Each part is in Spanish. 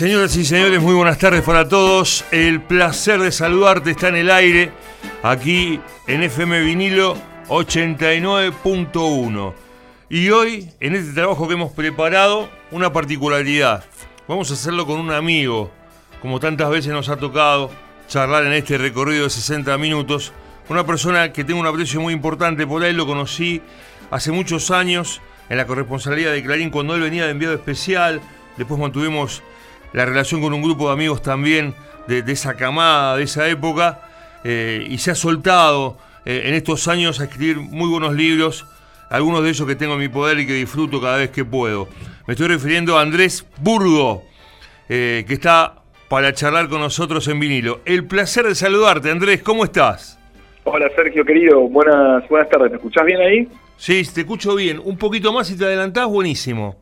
Señoras y señores, muy buenas tardes para todos. El placer de saludarte está en el aire, aquí en FM Vinilo 89.1. Y hoy, en este trabajo que hemos preparado, una particularidad. Vamos a hacerlo con un amigo, como tantas veces nos ha tocado charlar en este recorrido de 60 minutos. Una persona que tengo un aprecio muy importante por él, lo conocí hace muchos años en la corresponsalía de Clarín cuando él venía de enviado especial. Después mantuvimos la relación con un grupo de amigos también de, esa camada, de esa época, eh, y se ha soltado eh, en estos años a escribir muy buenos libros, algunos de ellos que tengo en mi poder y que disfruto cada vez que puedo. Me estoy refiriendo a Andrés Burgo, eh, que está para charlar con nosotros en vinilo. El placer de saludarte, Andrés, ¿cómo estás? Hola Sergio, querido, buenas, buenas tardes, ¿me escuchás bien ahí? Sí, te escucho bien. Un poquito más si te adelantás, buenísimo.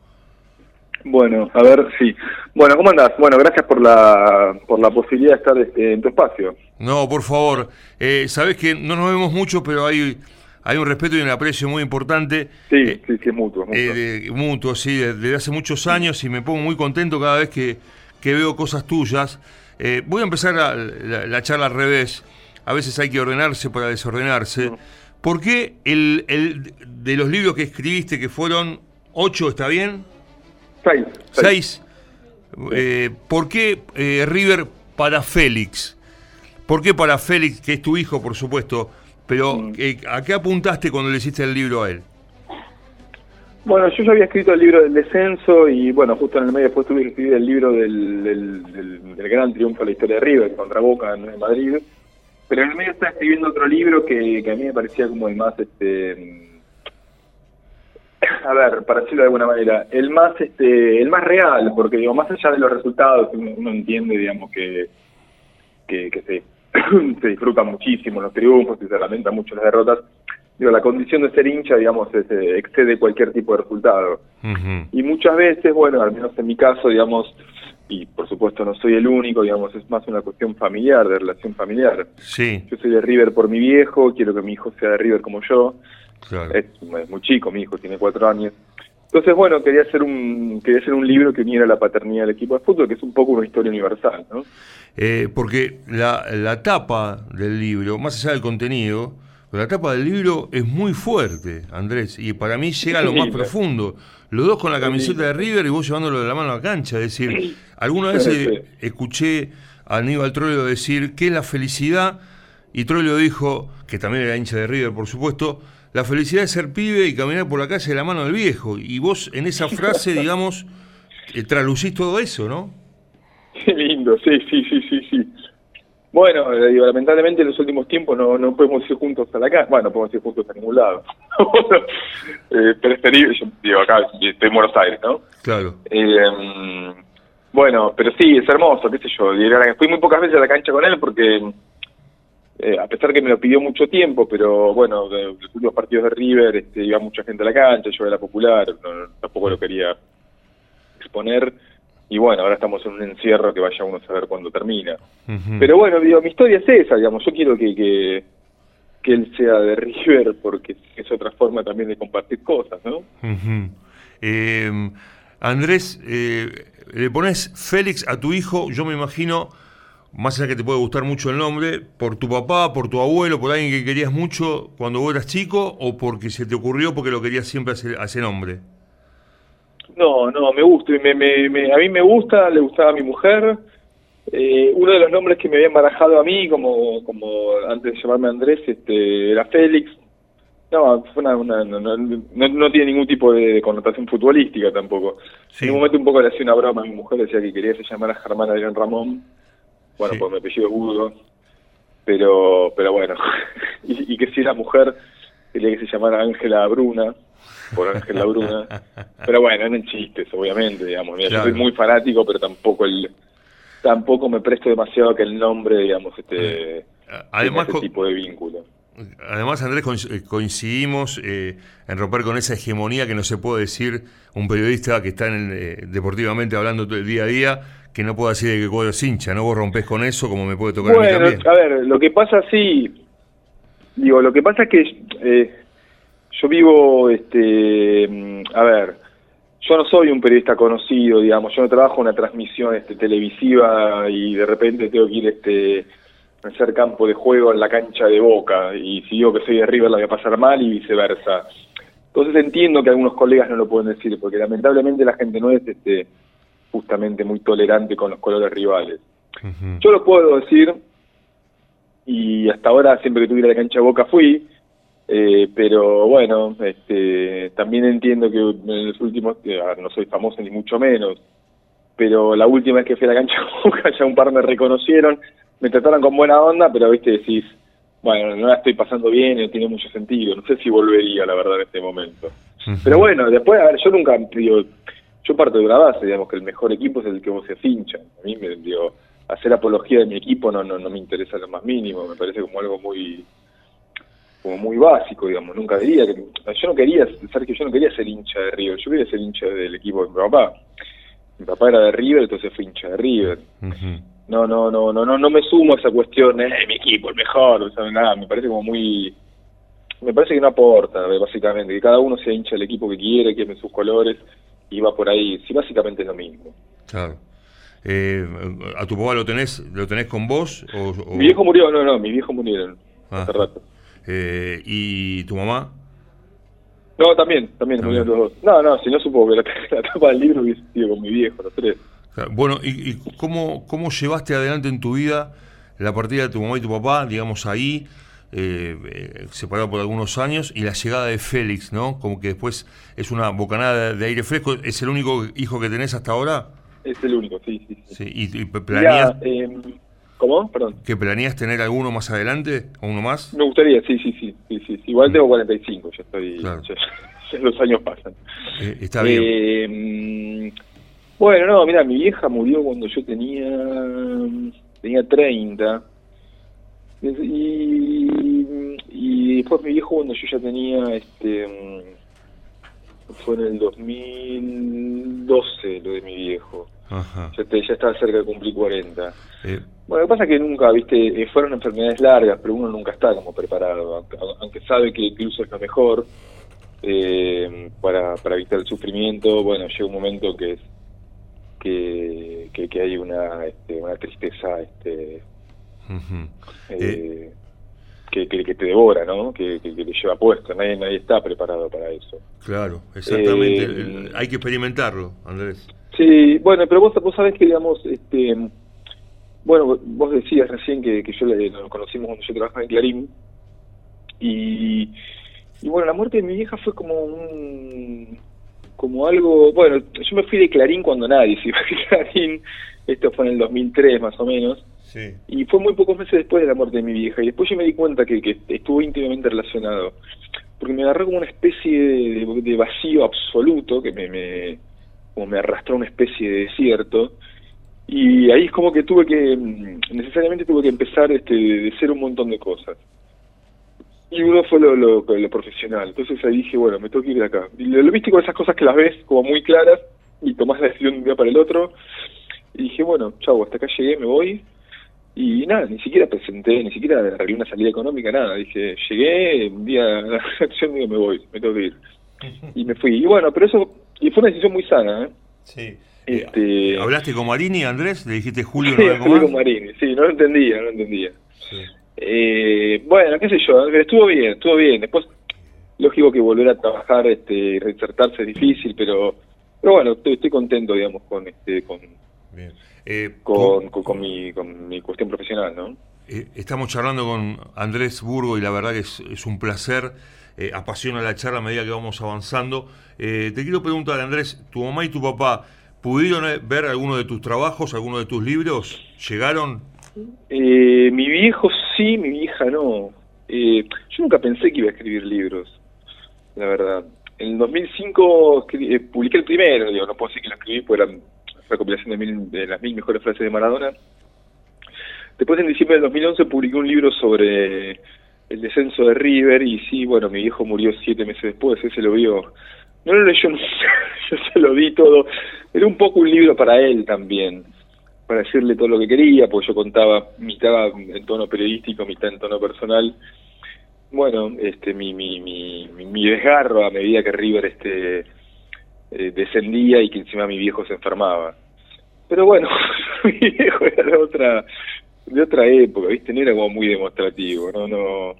Bueno, a ver, sí. Bueno, ¿cómo andás? Bueno, gracias por la, por la posibilidad de estar este, en tu espacio. No, por favor. Eh, Sabes que no nos vemos mucho, pero hay, hay un respeto y un aprecio muy importante. Sí, eh, sí, sí, es mutuo. Mutuo, eh, mutuo sí, desde, hace muchos años y me pongo muy contento cada vez que, que veo cosas tuyas. Eh, voy a empezar la, charla al revés. A veces hay que ordenarse para desordenarse. ¿Por qué el, el, de los libros que escribiste, que fueron ocho, está bien? Seis. Seis. Eh, ¿Por qué eh, River para Félix? ¿Por qué para Félix, que es tu hijo, por supuesto? Pero, mm. eh, ¿a qué apuntaste cuando le hiciste el libro a él? Bueno, yo ya había escrito el libro del descenso y, bueno, justo en el medio después tuve que escribir el libro del, del, gran triunfo de la historia de River contra Boca en, Madrid. Pero en el medio estaba escribiendo otro libro que, que a mí me parecía como el más este a ver, para decirlo de alguna manera, el más este, el más real, porque digo, más allá de los resultados, uno, entiende, digamos, que, que, se, se disfrutan muchísimo los triunfos y se lamentan mucho las derrotas, digo, la condición de ser hincha, digamos, eh, excede cualquier tipo de resultado. Y muchas veces, bueno, al menos en mi caso, digamos, y por supuesto no soy el único, digamos, es más una cuestión familiar, de relación familiar. Sí. Yo soy de River por mi viejo, quiero que mi hijo sea de River como yo. Es, muy chico, mi hijo tiene cuatro años. Entonces, bueno, quería hacer un quería hacer un libro que uniera la paternidad del equipo de fútbol, que es un poco una historia universal, ¿no? Eh, porque la, la tapa del libro, más allá del contenido, la tapa del libro es muy fuerte, Andrés, y para mí llega a lo más profundo. Los dos con la camiseta de River y vos llevándolo de la mano a la cancha. Es decir, alguna vez escuché a Aníbal Troilo decir que es la felicidad, y Troilo dijo, que también era hincha de River, por supuesto, la felicidad de ser pibe y caminar por la calle de la mano del viejo. Y vos en esa frase, digamos, eh, tralucís todo eso, ¿no? Qué lindo, sí, sí, sí, sí, sí. Bueno, eh, lamentablemente en los últimos tiempos no, no podemos ir juntos a la casa. Bueno, no podemos ir juntos a ningún lado. eh, pero es terrible, yo digo, acá estoy en Buenos Aires, ¿no? Claro. Eh, bueno, pero sí, es hermoso, qué sé yo. Fui muy pocas veces a la cancha con él porque eh, a pesar que me lo pidió mucho tiempo, pero bueno, de, los últimos partidos de River este, iba mucha gente a la cancha, yo era popular, tampoco lo quería exponer. Y bueno, ahora estamos en un encierro que vaya uno a saber cuándo termina. Pero bueno, digo, mi historia es esa, digamos, yo quiero que, que, que él sea de River porque es otra forma también de compartir cosas, ¿no? eh, Andrés, eh, le pones Félix a tu hijo, yo me imagino más allá que te puede gustar mucho el nombre, por tu papá, por tu abuelo, por alguien que querías mucho cuando vos eras chico o porque se te ocurrió porque lo querías siempre a ese, nombre? No, no, me gusta, me, me, a mí me gusta, le gustaba a mi mujer. Eh, uno de los nombres que me habían barajado a mí, como, como antes de llamarme Andrés, este, era Félix. No, fue una, no, no, tiene ningún tipo de, connotación futbolística tampoco. En un momento un poco le hacía una broma a mi mujer, decía que quería que se llamara Germán Adrián Ramón bueno, pues mi apellido es Budo, pero, pero bueno, y, que si era mujer, quería que se llamara Ángela Bruna, por Ángela Bruna, pero bueno, eran chistes, obviamente, digamos, yo soy muy fanático, pero tampoco el tampoco me presto demasiado a que el nombre, digamos, este, Además, ese tipo de vínculo. Además, Andrés, eh, coincidimos eh, en romper con esa hegemonía que no se puede decir un periodista que está en eh, deportivamente hablando todo el día a día, que no pueda decir de que cuadro es hincha, ¿no? Vos rompés con eso como me puede tocar a mí también. A ver, lo que pasa sí, digo, lo que pasa es que yo vivo, este, a ver, yo no soy un periodista conocido, digamos, yo no trabajo en una transmisión este, televisiva y de repente tengo que ir este, a hacer campo de juego en la cancha de Boca y si digo que soy de River la voy a pasar mal y viceversa. Entonces entiendo que algunos colegas no lo pueden decir, porque lamentablemente la gente no es este, justamente muy tolerante con los colores rivales. Yo lo puedo decir, y hasta ahora siempre que tuviera la cancha de Boca fui, eh, pero bueno, este, también entiendo que en los últimos, no soy famoso ni mucho menos, pero la última vez que fui a la cancha Boca ya un par me reconocieron, me trataron con buena onda, pero viste decís, bueno, no la estoy pasando bien, no tiene mucho sentido, no sé si volvería la verdad en este momento. Pero bueno, después, a ver, yo nunca, digo, yo parto de una base, digamos, que el mejor equipo es el que vos se fincha. A mí me, digo, hacer apología de mi equipo no, no, no me interesa lo más mínimo, me parece como algo muy como muy básico, digamos, nunca diría que yo no quería, que yo no quería ser hincha de River, yo quería ser hincha del equipo de mi papá. Mi papá era de River, entonces fui hincha de River. No, no, no, no, no, no me sumo a esa cuestión, eh, mi equipo, el mejor, o sea, nada, me parece como muy me parece que no aporta, básicamente, que cada uno sea hincha del equipo que quiere, que sus colores y va por ahí, sí, básicamente es lo mismo. Claro. Eh, ¿A tu papá lo tenés, lo tenés con vos? O, Mi viejo murió, no, no, mi viejo murió hace rato. Eh, ¿Y tu mamá? No, también, también, los dos. No, no, si no supongo que la, tapa del libro hubiese sido con mi viejo, los tres. Bueno, ¿y, cómo, cómo llevaste adelante en tu vida la partida de tu mamá y tu papá, digamos, ahí, eh, separado por algunos años, y la llegada de Félix, ¿no? Como que después es una bocanada de aire fresco. ¿Es el único hijo que tenés hasta ahora? Es el único, sí, sí. sí. ¿Y, planeas...? Em, ¿Cómo? Perdón. ¿Que planeas tener alguno más adelante? ¿O uno más? Me gustaría, sí, sí, sí. sí, sí. Igual tengo 45, ya estoy. los años pasan. Eh, está bien. Eh, bueno, no, mira, mi vieja murió cuando yo tenía. tenía 30. Y, y después mi viejo cuando yo ya tenía. este Fue en el 2012 lo de mi viejo. Ajá. Ya, ya estaba cerca de cumplir 40. Eh, bueno, lo que pasa es que nunca, viste, eh, fueron enfermedades largas, pero uno nunca está como preparado, aunque, sabe que, el uso es lo mejor eh, para, para evitar el sufrimiento. Bueno, llega un momento que es que, que, hay una, este, una tristeza este, eh, que, que, te devora, ¿no? Que, que, te lleva puesto. Nadie, nadie está preparado para eso. Claro, exactamente. hay que experimentarlo, Andrés. Sí, bueno, pero vos, vos sabés que, digamos, este bueno, vos decías recién que, que yo le, nos conocimos cuando yo trabajaba en Clarín. Y, y bueno, la muerte de mi vieja fue como un como algo, bueno, yo me fui de Clarín cuando nadie se iba a Clarín, esto fue en el 2003 más o menos, sí. y fue muy pocos meses después de la muerte de mi vieja, y después yo me di cuenta que, que estuvo íntimamente relacionado, porque me agarró como una especie de, vacío absoluto, que me, me, como me arrastró a una especie de desierto, y ahí es como que tuve que, mm, necesariamente tuve que empezar este, de ser un montón de cosas. Y uno fue lo, profesional. Entonces ahí dije, bueno, me tengo que ir acá. Y lo, viste con esas cosas que las ves como muy claras y tomás la decisión de un día para el otro. Y dije, bueno, chau, hasta acá llegué, me voy. Y nada, ni siquiera presenté, ni siquiera arreglé una salida económica, nada. Dije, llegué, un día la acción digo, me voy, me tengo que ir. Y me fui. Y bueno, pero eso, y fue una decisión muy sana, ¿eh? Sí. Este... ¿Hablaste con Marini, Andrés? ¿Le dijiste Julio? No sí, con Marini, sí, no lo entendía, no lo entendía. Eh, bueno, qué sé yo, estuvo bien, estuvo bien. Después, lógico que volver a trabajar este, reinsertarse es difícil, pero pero bueno, estoy, contento, digamos, con este con, eh, con, con, mi, con mi cuestión profesional, ¿no? Eh, estamos charlando con Andrés Burgo y la verdad que es, es un placer. apasiona la charla a medida que vamos avanzando. te quiero preguntar, Andrés, tu mamá y tu papá ¿Pudieron ver alguno de tus trabajos, alguno de tus libros? ¿Llegaron? Eh, mi viejo sí, mi vieja no. Eh, yo nunca pensé que iba a escribir libros, la verdad. En 2005 eh, publiqué el primero, digo, no puedo decir que lo escribí, porque era recopilación de, las mil mejores frases de Maradona. Después, en diciembre del 2011, publiqué un libro sobre el descenso de River y sí, bueno, mi viejo murió siete meses después, ese lo vio no lo leyó yo se lo di todo. Era un poco un libro para él también, para decirle todo lo que quería, porque yo contaba mitad en tono periodístico, mitad en tono personal. Bueno, este mi, mi, mi, mi desgarro a medida que River este eh, descendía y que encima mi viejo se enfermaba. Pero bueno, mi viejo era de otra, de otra época, ¿viste? No era como muy demostrativo, no, no.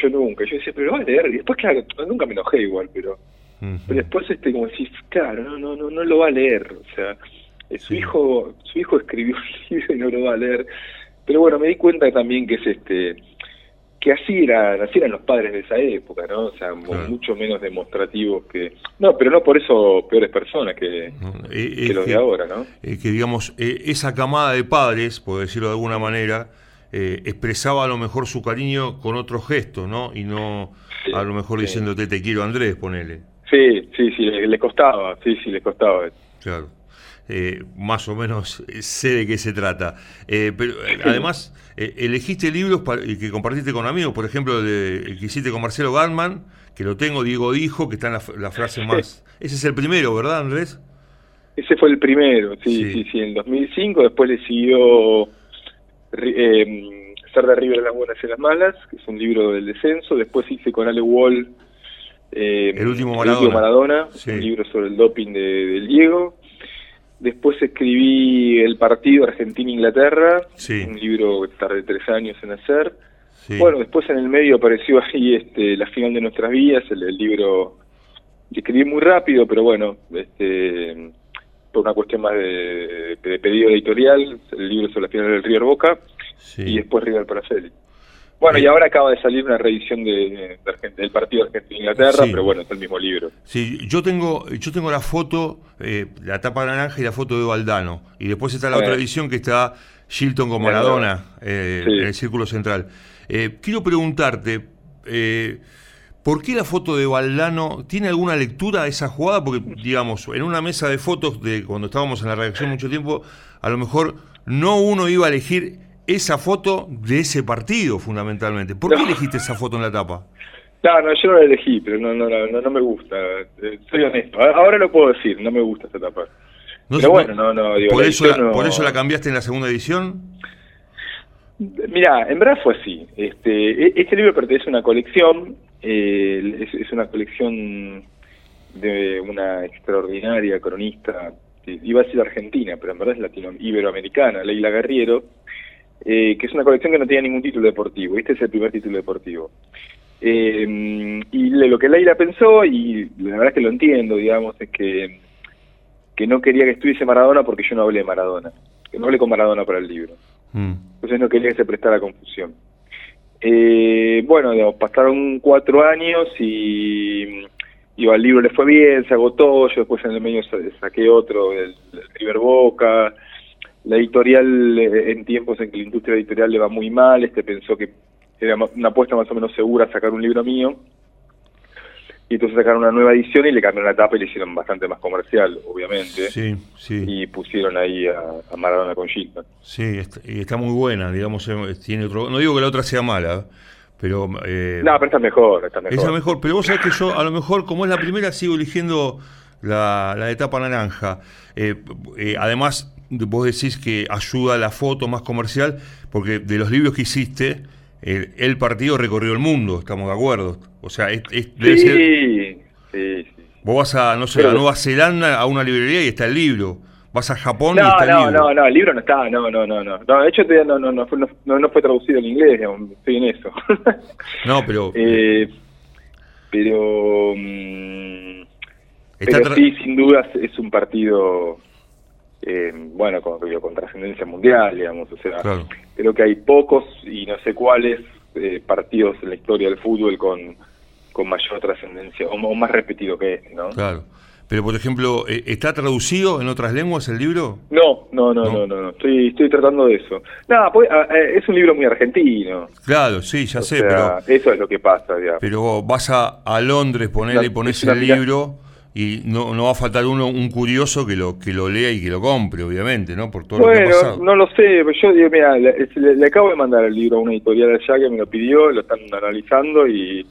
Yo nunca, yo decía, pero va a leer. Y después, claro, nunca me enojé igual, pero. Pero después, este, como decís, claro, no, no, no, no lo va a leer. O sea, eh, su hijo, su hijo escribió un libro y no lo va a leer. Pero bueno, me di cuenta también que es este que así, era, así eran los padres de esa época, ¿no? O sea, mucho menos demostrativos que... No, pero no por eso peores personas que, que los de ahora, ¿no? que digamos, eh, esa camada de padres, por decirlo de alguna manera, eh, expresaba a lo mejor su cariño con otros gestos, ¿no? Y no a lo mejor diciéndote te quiero Andrés, ponele. Sí, sí, sí, le, le costaba, sí, sí, le costaba. Claro. Eh, más o menos eh, sé de qué se trata. Eh, pero además, elegiste libros que compartiste con amigos, por ejemplo, el, que hiciste con Marcelo Gatman, que lo tengo, Diego dijo, que está en la, frase más... Ese es el primero, ¿verdad, Andrés? Ese fue el primero, sí, sí, sí, en 2005. Después le siguió Ser de River en las buenas y las malas, que es un libro del descenso. Después hice con Ale Wall... el último Maradona, Maradona un libro sobre el doping de, del Diego. Después escribí El partido Argentina-Inglaterra, un libro que tardé tres años en hacer. Bueno, después en el medio apareció ahí este, La final de nuestras vidas, el, libro que escribí muy rápido, pero bueno, este, por una cuestión más de, pedido editorial, el libro sobre la final del River Boca y después River Paraceli. Bueno, y ahora acaba de salir una reedición de, del partido Argentina-Inglaterra, pero bueno, es el mismo libro. Sí, yo tengo, yo tengo la foto, eh, la tapa naranja y la foto de Valdano. Y después está la otra edición que está Shilton con Maradona eh, en el círculo central. Eh, quiero preguntarte, ¿por qué la foto de Valdano tiene alguna lectura de esa jugada? Porque, digamos, en una mesa de fotos de cuando estábamos en la redacción mucho tiempo, a lo mejor no uno iba a elegir esa foto de ese partido, fundamentalmente. ¿Por qué elegiste esa foto en la tapa? No, no, yo no la elegí, pero no, no, no, no me gusta. Eh, soy honesto. Ahora lo puedo decir, no me gusta esta tapa. pero bueno, no, no. Digo, ¿por, eso la, ¿Por eso la cambiaste en la segunda edición? Mira, en verdad fue así. Este, e, este libro pertenece a una colección, eh, es, una colección de una extraordinaria cronista, iba a ser argentina, pero en verdad es latino, iberoamericana, Leila Guerriero, eh, que es una colección que no tenía ningún título deportivo. Este es el primer título deportivo. Eh, y lo que Leila pensó, y la verdad es que lo entiendo, digamos, es que, que no quería que estuviese Maradona porque yo no hablé de Maradona, que no hablé con Maradona para el libro. Mm. Entonces no quería que se prestara confusión. Eh, bueno, digamos, pasaron cuatro años y, y al libro le fue bien, se agotó, yo después en el medio saqué otro, el, el River Boca, la editorial, eh, en tiempos en que la industria editorial le va muy mal, este pensó que era una apuesta más o menos segura sacar un libro mío. Y entonces sacaron una nueva edición y le cambiaron la tapa y le hicieron bastante más comercial, obviamente. Sí, sí. Y pusieron ahí a, Maradona con Gilman. Sí, y está muy buena, digamos, eh, tiene otro... No digo que la otra sea mala, pero... Eh, no, pero está mejor, está mejor. Está mejor, pero vos sabés que yo, a lo mejor, como es la primera, sigo eligiendo la, la etapa naranja. Eh, además, vos decís que ayuda a la foto más comercial, porque de los libros que hiciste, el, partido recorrió el mundo, estamos de acuerdo. O sea, es, debe sí, ser... sí, Vos vas a, no sé, a Nueva Zelanda a una librería y está el libro. Vas a Japón y está el libro. No, no, el libro no está, no, no, no, no. de hecho, no, no, no, fue, no, no fue traducido en inglés, estoy en eso. no, pero... Eh, pero... Mm, pero sí, sin dudas es un partido eh, bueno, con, con trascendencia mundial, digamos, o sea, creo que hay pocos y no sé cuáles eh, partidos en la historia del fútbol con, con mayor trascendencia o, más repetido que este, ¿no? Claro. Pero, por ejemplo, eh, ¿está traducido en otras lenguas el libro? No, no, no, no, no, Estoy, estoy tratando de eso. Nada, pues, es un libro muy argentino. Claro, sí, ya sé, pero... Eso es lo que pasa, digamos. Pero vas a, a Londres, ponerle y pones el libro y no, no va a faltar uno un curioso que lo que lo lea y que lo compre, obviamente, ¿no? Por todo lo que ha pasado. no lo sé, pero yo digo, mira, le, acabo de mandar el libro a una editorial allá que me lo pidió, lo están analizando y,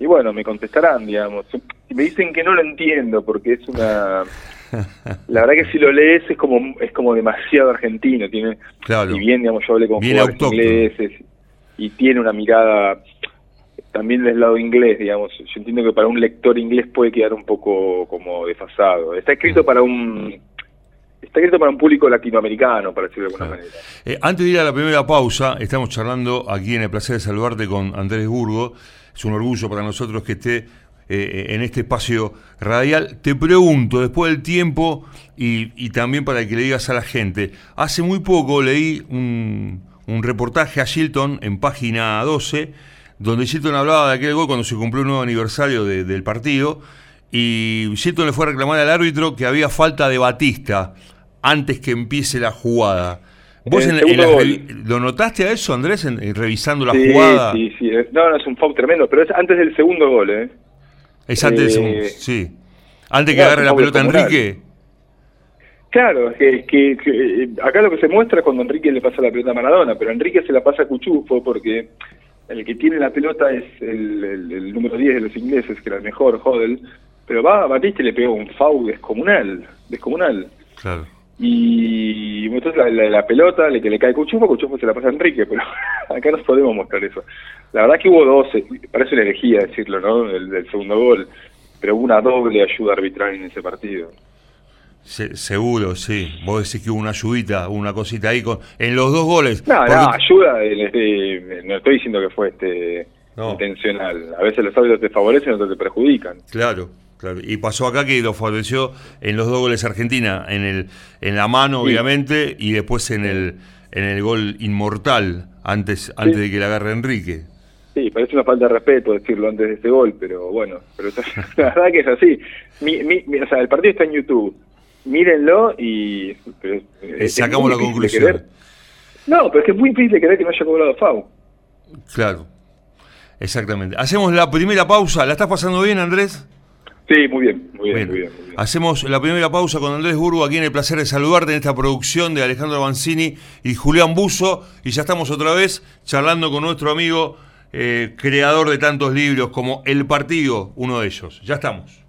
y bueno, me contestarán, digamos. Me dicen que no lo entiendo porque es una... La verdad que si lo lees es como es como demasiado argentino, tiene y bien, digamos, yo hablé con jugadores ingleses y tiene una mirada también del lado inglés, digamos. Yo entiendo que para un lector inglés puede quedar un poco como desfasado. Está escrito para un está escrito para un público latinoamericano, para decirlo de alguna manera. Eh, antes de ir a la primera pausa, estamos charlando aquí en el placer de saludarte con Andrés Burgo. Es un orgullo para nosotros que esté eh, en este espacio radial. Te pregunto, después del tiempo y, también para que le digas a la gente, hace muy poco leí un, reportaje a Shilton en página 12, donde Shilton hablaba de aquel gol cuando se cumplió un nuevo aniversario del partido. Y Shilton le fue a reclamar al árbitro que había falta de Batista antes que empiece la jugada. ¿Vos lo notaste a eso, Andrés, en, revisando la jugada? Sí, sí, no, no, es un foul tremendo, pero es antes del segundo gol, ¿eh? Es antes del segundo, eh, sí. Antes que agarre la pelota Enrique. Claro, es que, acá lo que se muestra es cuando Enrique le pasa la pelota a Maradona, pero Enrique se la pasa a Cuchufo porque el que tiene la pelota es el, número 10 de los ingleses, que era el mejor, Hodel, pero va a Batista y le pegó un foul descomunal, descomunal. Claro. Y entonces la, la, pelota, le que le cae Cuchufo, Cuchufo se la pasa a Enrique, pero acá no podemos mostrar eso. La verdad que hubo dos, parece una herejía decirlo, ¿no? El, del segundo gol, pero hubo una doble ayuda arbitral en ese partido. Seguro, sí. Vos decís que hubo una ayudita, una cosita ahí con, en los dos goles. No, no, ayuda, no estoy diciendo que fue este intencional. A veces los árbitros te favorecen, otros te perjudican. Claro. Claro, y pasó acá que lo favoreció en los dos goles Argentina, en el en la mano obviamente y después en el en el gol inmortal antes antes de que la agarre Enrique. Sí, parece una falta de respeto decirlo antes de ese gol, pero bueno, pero la verdad que es así. Mi, mi, o sea, el partido está en YouTube. Mírenlo y sacamos la conclusión. No, pero es que es muy difícil creer que no haya cobrado FAU. Claro. Exactamente. Hacemos la primera pausa. ¿La estás pasando bien, Andrés? Sí, muy bien, muy bien, muy bien, Hacemos la primera pausa con Andrés Burgo, aquí en el placer de saludarte en esta producción de Alejandro Banzini y Julián Buzo, y ya estamos otra vez charlando con nuestro amigo, eh, creador de tantos libros como El Partido, uno de ellos. Ya estamos.